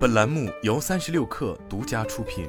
本栏目由三十六氪独家出品。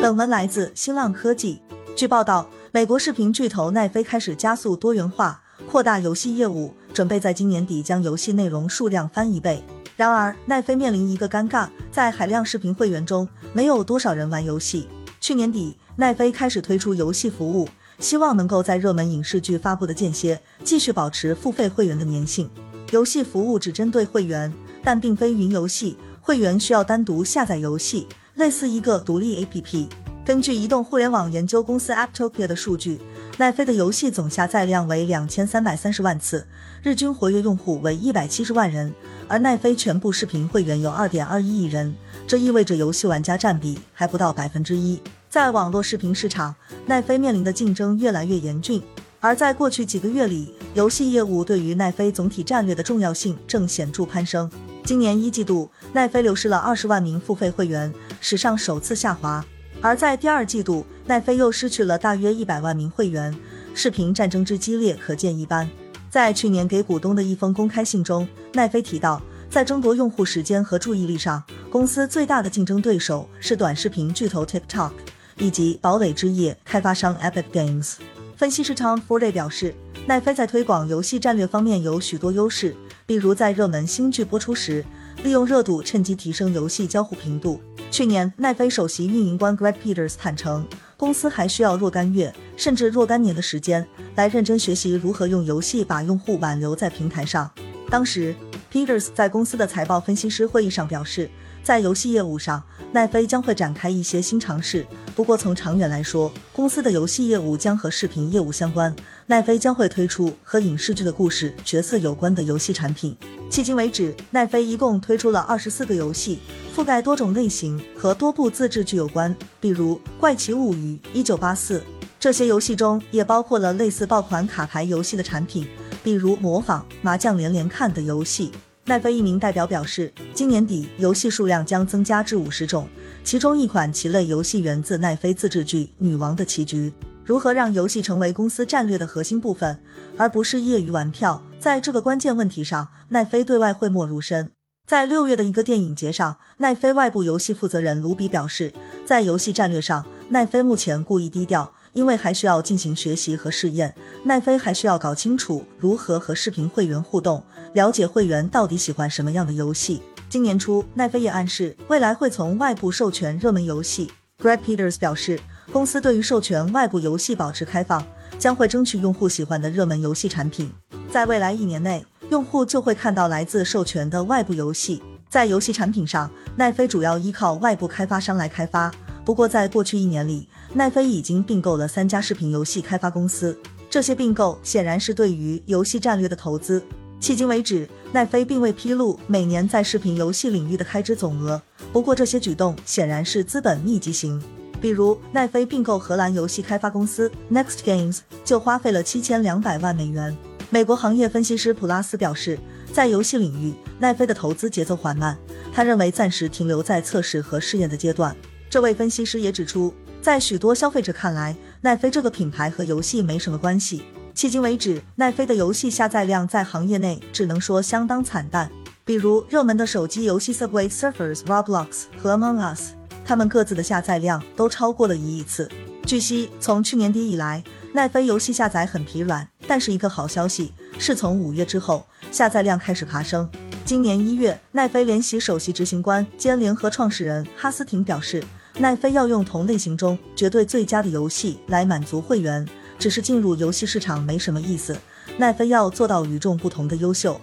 本文来自新浪科技。据报道，美国视频巨头奈飞开始加速多元化，扩大游戏业务，准备在今年底将游戏内容数量翻一倍。然而，奈飞面临一个尴尬，在海量视频会员中，没有多少人玩游戏。去年底，奈飞开始推出游戏服务，希望能够在热门影视剧发布的间歇，继续保持付费会员的粘性。游戏服务只针对会员，但并非云游戏。会员需要单独下载游戏，类似一个独立 APP。根据移动互联网研究公司 Apptopia 的数据，奈飞的游戏总下载量为两千三百三十万次，日均活跃用户为一百七十万人。而奈飞全部视频会员有二点二一亿人，这意味着游戏玩家占比还不到百分之一。在网络视频市场，奈飞面临的竞争越来越严峻。而在过去几个月里，游戏业务对于奈飞总体战略的重要性正显著攀升。今年一季度，奈飞流失了二十万名付费会员，史上首次下滑；而在第二季度，奈飞又失去了大约一百万名会员。视频战争之激烈可见一斑。在去年给股东的一封公开信中，奈飞提到，在争夺用户时间和注意力上，公司最大的竞争对手是短视频巨头 TikTok 以及堡垒之夜开发商 Epic Games。分析师 Tom Fordy 表示，奈飞在推广游戏战略方面有许多优势，比如在热门新剧播出时，利用热度趁机提升游戏交互频度。去年，奈飞首席运营官 Greg Peters 坦诚，公司还需要若干月甚至若干年的时间来认真学习如何用游戏把用户挽留在平台上。当时，Peters 在公司的财报分析师会议上表示。在游戏业务上，奈飞将会展开一些新尝试。不过，从长远来说，公司的游戏业务将和视频业务相关。奈飞将会推出和影视剧的故事角色有关的游戏产品。迄今为止，奈飞一共推出了二十四个游戏，覆盖多种类型和多部自制剧有关，比如《怪奇物语》《一九八四》。这些游戏中也包括了类似爆款卡牌游戏的产品，比如模仿麻将连连看的游戏。奈飞一名代表表示，今年底游戏数量将增加至五十种，其中一款棋类游戏源自奈飞自制剧《女王的棋局》。如何让游戏成为公司战略的核心部分，而不是业余玩票？在这个关键问题上，奈飞对外讳莫如深。在六月的一个电影节上，奈飞外部游戏负责人卢比表示，在游戏战略上，奈飞目前故意低调。因为还需要进行学习和试验，奈飞还需要搞清楚如何和视频会员互动，了解会员到底喜欢什么样的游戏。今年初，奈飞也暗示未来会从外部授权热门游戏。Greg Peters 表示，公司对于授权外部游戏保持开放，将会争取用户喜欢的热门游戏产品。在未来一年内，用户就会看到来自授权的外部游戏。在游戏产品上，奈飞主要依靠外部开发商来开发。不过，在过去一年里，奈飞已经并购了三家视频游戏开发公司。这些并购显然是对于游戏战略的投资。迄今为止，奈飞并未披露每年在视频游戏领域的开支总额。不过，这些举动显然是资本密集型。比如，奈飞并购荷兰游戏开发公司 Next Games 就花费了七千两百万美元。美国行业分析师普拉斯表示，在游戏领域，奈飞的投资节奏缓慢，他认为暂时停留在测试和试验的阶段。这位分析师也指出，在许多消费者看来，奈飞这个品牌和游戏没什么关系。迄今为止，奈飞的游戏下载量在行业内只能说相当惨淡。比如热门的手机游戏 Subway Surfers、Roblox 和 Among Us，它们各自的下载量都超过了一亿次。据悉，从去年底以来，奈飞游戏下载很疲软。但是一个好消息是从五月之后，下载量开始爬升。今年一月，奈飞联席首席执行官兼联合创始人哈斯廷表示。奈飞要用同类型中绝对最佳的游戏来满足会员，只是进入游戏市场没什么意思。奈飞要做到与众不同的优秀。